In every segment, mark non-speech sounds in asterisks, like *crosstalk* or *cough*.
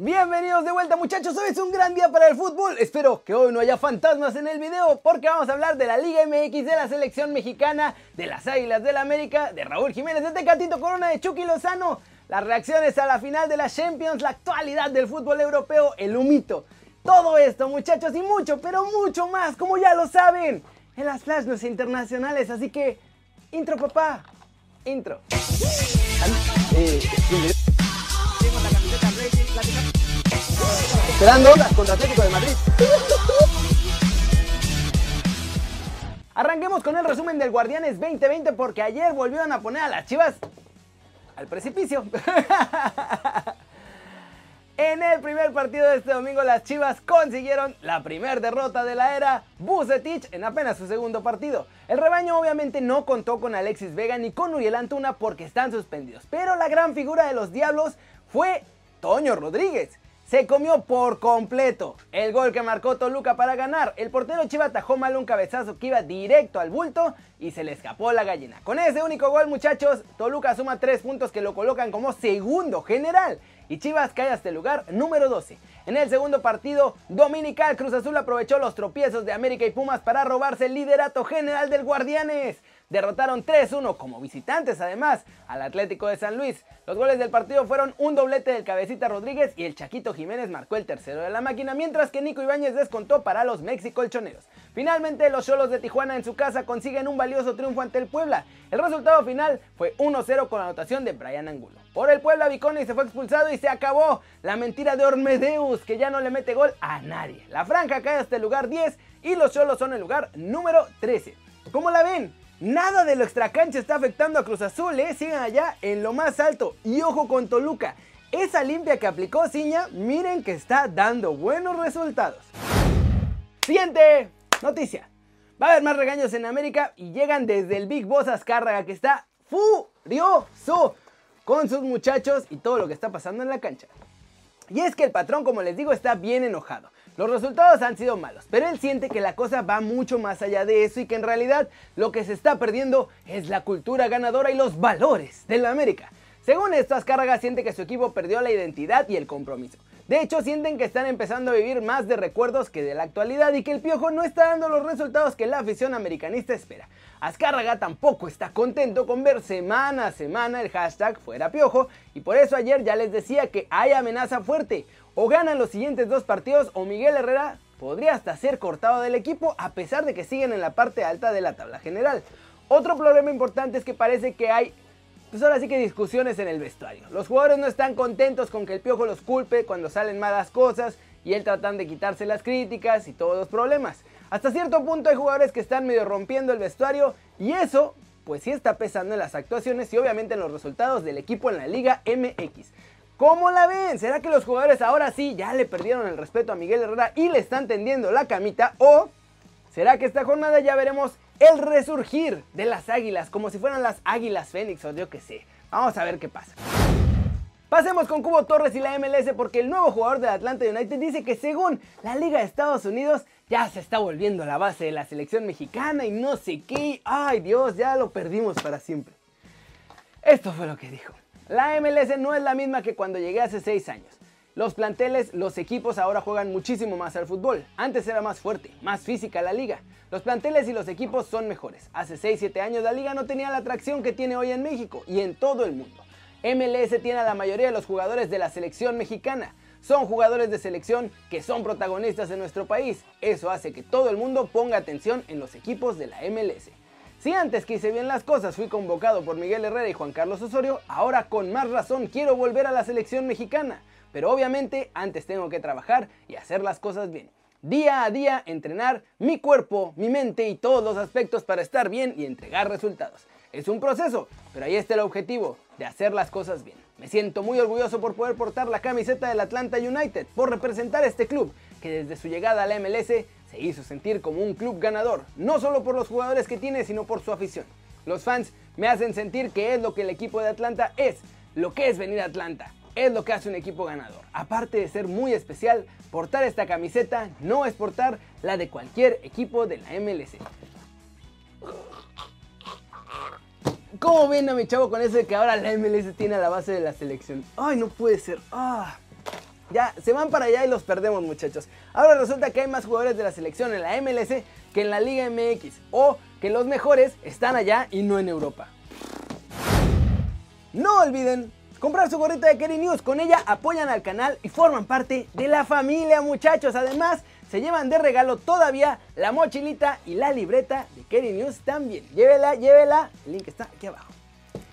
Bienvenidos de vuelta muchachos, hoy es un gran día para el fútbol. Espero que hoy no haya fantasmas en el video porque vamos a hablar de la Liga MX, de la selección mexicana, de las Águilas del la América, de Raúl Jiménez, de Tecatito Corona, de Chucky Lozano, las reacciones a la final de la Champions, la actualidad del fútbol europeo, el humito. Todo esto muchachos y mucho, pero mucho más, como ya lo saben, en las flash internacionales. Así que, intro papá, intro. Eh, Esperando contra Atlético de Madrid. Arranquemos con el resumen del Guardianes 2020 porque ayer volvieron a poner a las chivas al precipicio. *laughs* En el primer partido de este domingo las Chivas consiguieron la primera derrota de la era Bucetich en apenas su segundo partido. El rebaño obviamente no contó con Alexis Vega ni con Uriel Antuna porque están suspendidos, pero la gran figura de los Diablos fue Toño Rodríguez se comió por completo el gol que marcó Toluca para ganar. El portero Chiva atajó mal un cabezazo que iba directo al bulto y se le escapó la gallina. Con ese único gol, muchachos, Toluca suma 3 puntos que lo colocan como segundo general y Chivas cae hasta el lugar número 12. En el segundo partido dominical, Cruz Azul aprovechó los tropiezos de América y Pumas para robarse el liderato general del Guardianes derrotaron 3-1 como visitantes además al Atlético de San Luis. Los goles del partido fueron un doblete del Cabecita Rodríguez y el Chaquito Jiménez marcó el tercero de la máquina, mientras que Nico Ibáñez descontó para los Mexicolchoneros. Finalmente, los Cholos de Tijuana en su casa consiguen un valioso triunfo ante el Puebla. El resultado final fue 1-0 con anotación de Brian Angulo. Por el Puebla, Viconi se fue expulsado y se acabó la mentira de Ormedeus, que ya no le mete gol a nadie. La franja cae hasta el lugar 10 y los Cholos son el lugar número 13. ¿Cómo la ven? Nada de lo extracancha está afectando a Cruz Azul, ¿eh? Sigan allá en lo más alto. Y ojo con Toluca. Esa limpia que aplicó Ciña, miren que está dando buenos resultados. Siguiente noticia. Va a haber más regaños en América y llegan desde el Big Boss Azcárraga que está furioso con sus muchachos y todo lo que está pasando en la cancha. Y es que el patrón, como les digo, está bien enojado. Los resultados han sido malos, pero él siente que la cosa va mucho más allá de eso y que en realidad lo que se está perdiendo es la cultura ganadora y los valores de la América. Según esto, Azcárraga siente que su equipo perdió la identidad y el compromiso. De hecho, sienten que están empezando a vivir más de recuerdos que de la actualidad y que el Piojo no está dando los resultados que la afición americanista espera. Azcárraga tampoco está contento con ver semana a semana el hashtag fuera Piojo y por eso ayer ya les decía que hay amenaza fuerte. O ganan los siguientes dos partidos o Miguel Herrera podría hasta ser cortado del equipo a pesar de que siguen en la parte alta de la tabla general. Otro problema importante es que parece que hay pues ahora sí que discusiones en el vestuario. Los jugadores no están contentos con que el piojo los culpe cuando salen malas cosas y él tratan de quitarse las críticas y todos los problemas. Hasta cierto punto hay jugadores que están medio rompiendo el vestuario y eso pues sí está pesando en las actuaciones y obviamente en los resultados del equipo en la Liga MX. ¿Cómo la ven? ¿Será que los jugadores ahora sí ya le perdieron el respeto a Miguel Herrera y le están tendiendo la camita? ¿O será que esta jornada ya veremos el resurgir de las águilas como si fueran las águilas fénix o yo qué sé? Vamos a ver qué pasa. Pasemos con Cubo Torres y la MLS porque el nuevo jugador del Atlanta United dice que según la Liga de Estados Unidos ya se está volviendo la base de la selección mexicana y no sé qué. Ay Dios, ya lo perdimos para siempre. Esto fue lo que dijo. La MLS no es la misma que cuando llegué hace 6 años. Los planteles, los equipos ahora juegan muchísimo más al fútbol. Antes era más fuerte, más física la liga. Los planteles y los equipos son mejores. Hace 6-7 años la liga no tenía la atracción que tiene hoy en México y en todo el mundo. MLS tiene a la mayoría de los jugadores de la selección mexicana. Son jugadores de selección que son protagonistas en nuestro país. Eso hace que todo el mundo ponga atención en los equipos de la MLS. Si antes que hice bien las cosas fui convocado por Miguel Herrera y Juan Carlos Osorio, ahora con más razón quiero volver a la selección mexicana. Pero obviamente antes tengo que trabajar y hacer las cosas bien. Día a día entrenar mi cuerpo, mi mente y todos los aspectos para estar bien y entregar resultados. Es un proceso, pero ahí está el objetivo, de hacer las cosas bien. Me siento muy orgulloso por poder portar la camiseta del Atlanta United, por representar este club que desde su llegada a la MLS se hizo sentir como un club ganador, no solo por los jugadores que tiene, sino por su afición. Los fans me hacen sentir que es lo que el equipo de Atlanta es, lo que es venir a Atlanta, es lo que hace un equipo ganador. Aparte de ser muy especial, portar esta camiseta no es portar la de cualquier equipo de la MLC. ¿Cómo ven a mi chavo con eso de que ahora la MLS tiene a la base de la selección? Ay, no puede ser. Ah. ya se van para allá y los perdemos muchachos. Ahora resulta que hay más jugadores de la selección en la MLS que en la Liga MX o que los mejores están allá y no en Europa. No olviden comprar su gorrita de Kerry News, con ella apoyan al canal y forman parte de la familia muchachos. Además, se llevan de regalo todavía la mochilita y la libreta de Kerry News también. Llévela, llévela, el link está aquí abajo.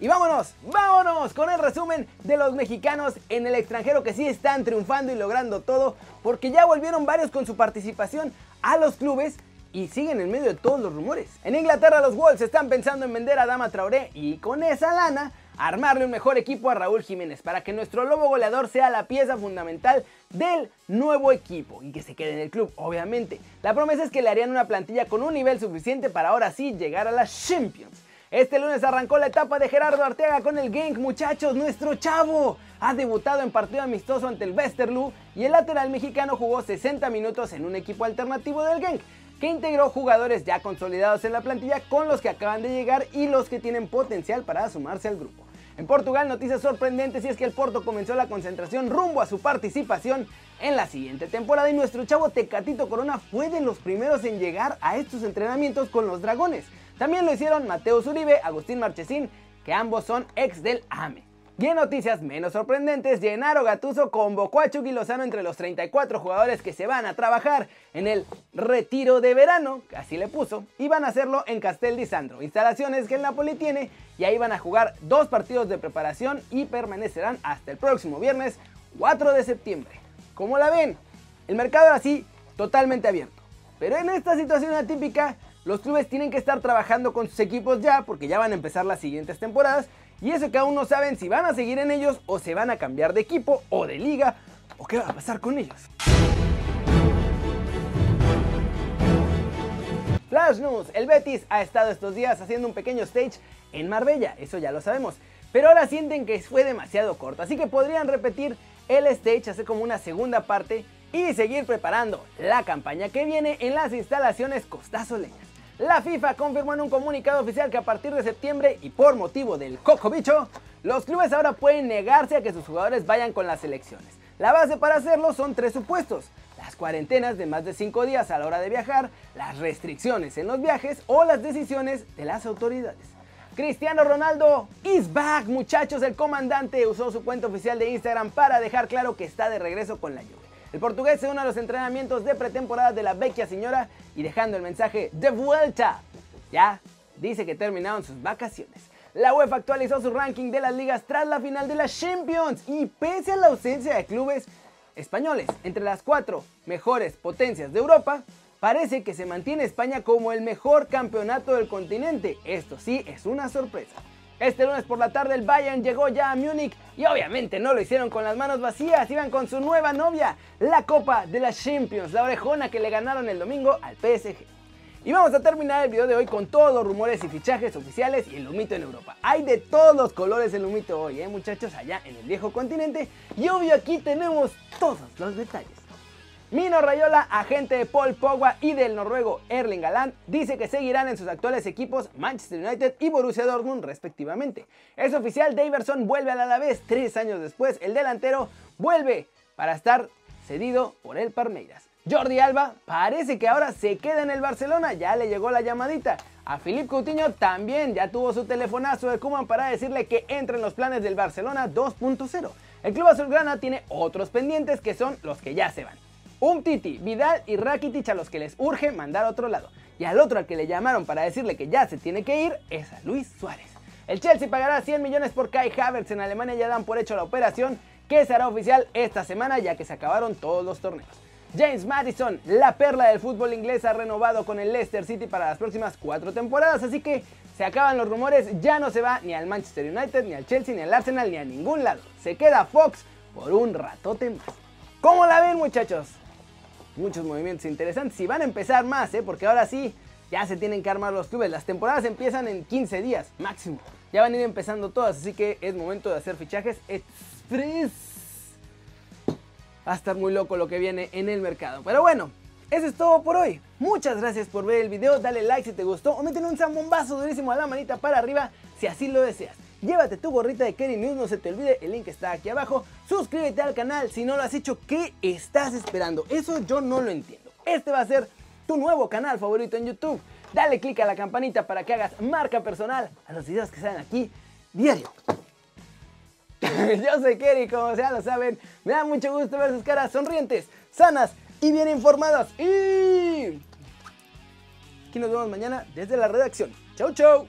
Y vámonos, vámonos con el resumen de los mexicanos en el extranjero que sí están triunfando y logrando todo porque ya volvieron varios con su participación a los clubes y siguen en medio de todos los rumores. En Inglaterra los Wolves están pensando en vender a Dama Traoré y con esa lana armarle un mejor equipo a Raúl Jiménez para que nuestro lobo goleador sea la pieza fundamental del nuevo equipo y que se quede en el club, obviamente. La promesa es que le harían una plantilla con un nivel suficiente para ahora sí llegar a las Champions. Este lunes arrancó la etapa de Gerardo Arteaga con el Genk, muchachos, nuestro chavo. Ha debutado en partido amistoso ante el Westerlo y el lateral mexicano jugó 60 minutos en un equipo alternativo del Genk, que integró jugadores ya consolidados en la plantilla con los que acaban de llegar y los que tienen potencial para sumarse al grupo. En Portugal, noticias sorprendentes y es que el Porto comenzó la concentración rumbo a su participación en la siguiente temporada y nuestro chavo Tecatito Corona fue de los primeros en llegar a estos entrenamientos con los Dragones. También lo hicieron Mateo Zuribe, Agustín Marchesín, que ambos son ex del AME. Y en noticias menos sorprendentes, Gennaro Gatuso convocó a Chucky Lozano entre los 34 jugadores que se van a trabajar en el retiro de verano, así le puso, y van a hacerlo en Castel di Sandro, instalaciones que el Napoli tiene, y ahí van a jugar dos partidos de preparación y permanecerán hasta el próximo viernes 4 de septiembre. ¿Cómo la ven? El mercado así totalmente abierto. Pero en esta situación atípica, los clubes tienen que estar trabajando con sus equipos ya, porque ya van a empezar las siguientes temporadas, y eso que aún no saben si van a seguir en ellos o se van a cambiar de equipo o de liga o qué va a pasar con ellos. Flash News, el Betis ha estado estos días haciendo un pequeño stage en Marbella, eso ya lo sabemos, pero ahora sienten que fue demasiado corto, así que podrían repetir el stage, hacer como una segunda parte y seguir preparando la campaña que viene en las instalaciones Costazoleñas. La FIFA confirmó en un comunicado oficial que a partir de septiembre y por motivo del coco bicho, los clubes ahora pueden negarse a que sus jugadores vayan con las selecciones. La base para hacerlo son tres supuestos. Las cuarentenas de más de 5 días a la hora de viajar, las restricciones en los viajes o las decisiones de las autoridades. Cristiano Ronaldo is back, muchachos. El comandante usó su cuenta oficial de Instagram para dejar claro que está de regreso con la Juve. El portugués se une a los entrenamientos de pretemporada de la vecchia señora y dejando el mensaje de vuelta. Ya dice que terminaron sus vacaciones. La UEFA actualizó su ranking de las ligas tras la final de las Champions y pese a la ausencia de clubes españoles entre las cuatro mejores potencias de Europa, parece que se mantiene España como el mejor campeonato del continente. Esto sí es una sorpresa. Este lunes por la tarde el Bayern llegó ya a Múnich y obviamente no lo hicieron con las manos vacías, iban con su nueva novia, la Copa de las Champions, la orejona que le ganaron el domingo al PSG. Y vamos a terminar el video de hoy con todos los rumores y fichajes oficiales y el humito en Europa. Hay de todos los colores el humito hoy, ¿eh, muchachos, allá en el viejo continente. Y obvio aquí tenemos todos los detalles. Mino Rayola, agente de Paul Pogba y del noruego Erling Haaland, dice que seguirán en sus actuales equipos Manchester United y Borussia Dortmund respectivamente. Es oficial, Daverson vuelve al Alavés tres años después. El delantero vuelve para estar cedido por el Palmeiras. Jordi Alba parece que ahora se queda en el Barcelona, ya le llegó la llamadita. A Philippe Coutinho también ya tuvo su telefonazo de Kuman para decirle que entra en los planes del Barcelona 2.0. El club azulgrana tiene otros pendientes que son los que ya se van. Un Titi, Vidal y Rakitic a los que les urge mandar a otro lado. Y al otro al que le llamaron para decirle que ya se tiene que ir es a Luis Suárez. El Chelsea pagará 100 millones por Kai Havertz en Alemania ya dan por hecho la operación que será oficial esta semana ya que se acabaron todos los torneos. James Madison, la perla del fútbol inglés, ha renovado con el Leicester City para las próximas cuatro temporadas, así que se acaban los rumores, ya no se va ni al Manchester United, ni al Chelsea, ni al Arsenal, ni a ningún lado. Se queda Fox por un ratote más. ¿Cómo la ven muchachos? Muchos movimientos interesantes y van a empezar más, ¿eh? porque ahora sí, ya se tienen que armar los clubes. Las temporadas empiezan en 15 días máximo. Ya van a ir empezando todas, así que es momento de hacer fichajes express. Va a estar muy loco lo que viene en el mercado. Pero bueno, eso es todo por hoy. Muchas gracias por ver el video. Dale like si te gustó o métele un zambombazo durísimo a la manita para arriba si así lo deseas. Llévate tu gorrita de Kerry News, no se te olvide, el link está aquí abajo. Suscríbete al canal si no lo has hecho, ¿qué estás esperando? Eso yo no lo entiendo. Este va a ser tu nuevo canal favorito en YouTube. Dale click a la campanita para que hagas marca personal a los videos que salen aquí diario. *laughs* Yo soy Kerry, como ya lo saben, me da mucho gusto ver sus caras sonrientes, sanas y bien informadas. Y aquí nos vemos mañana desde la redacción. Chau, chau.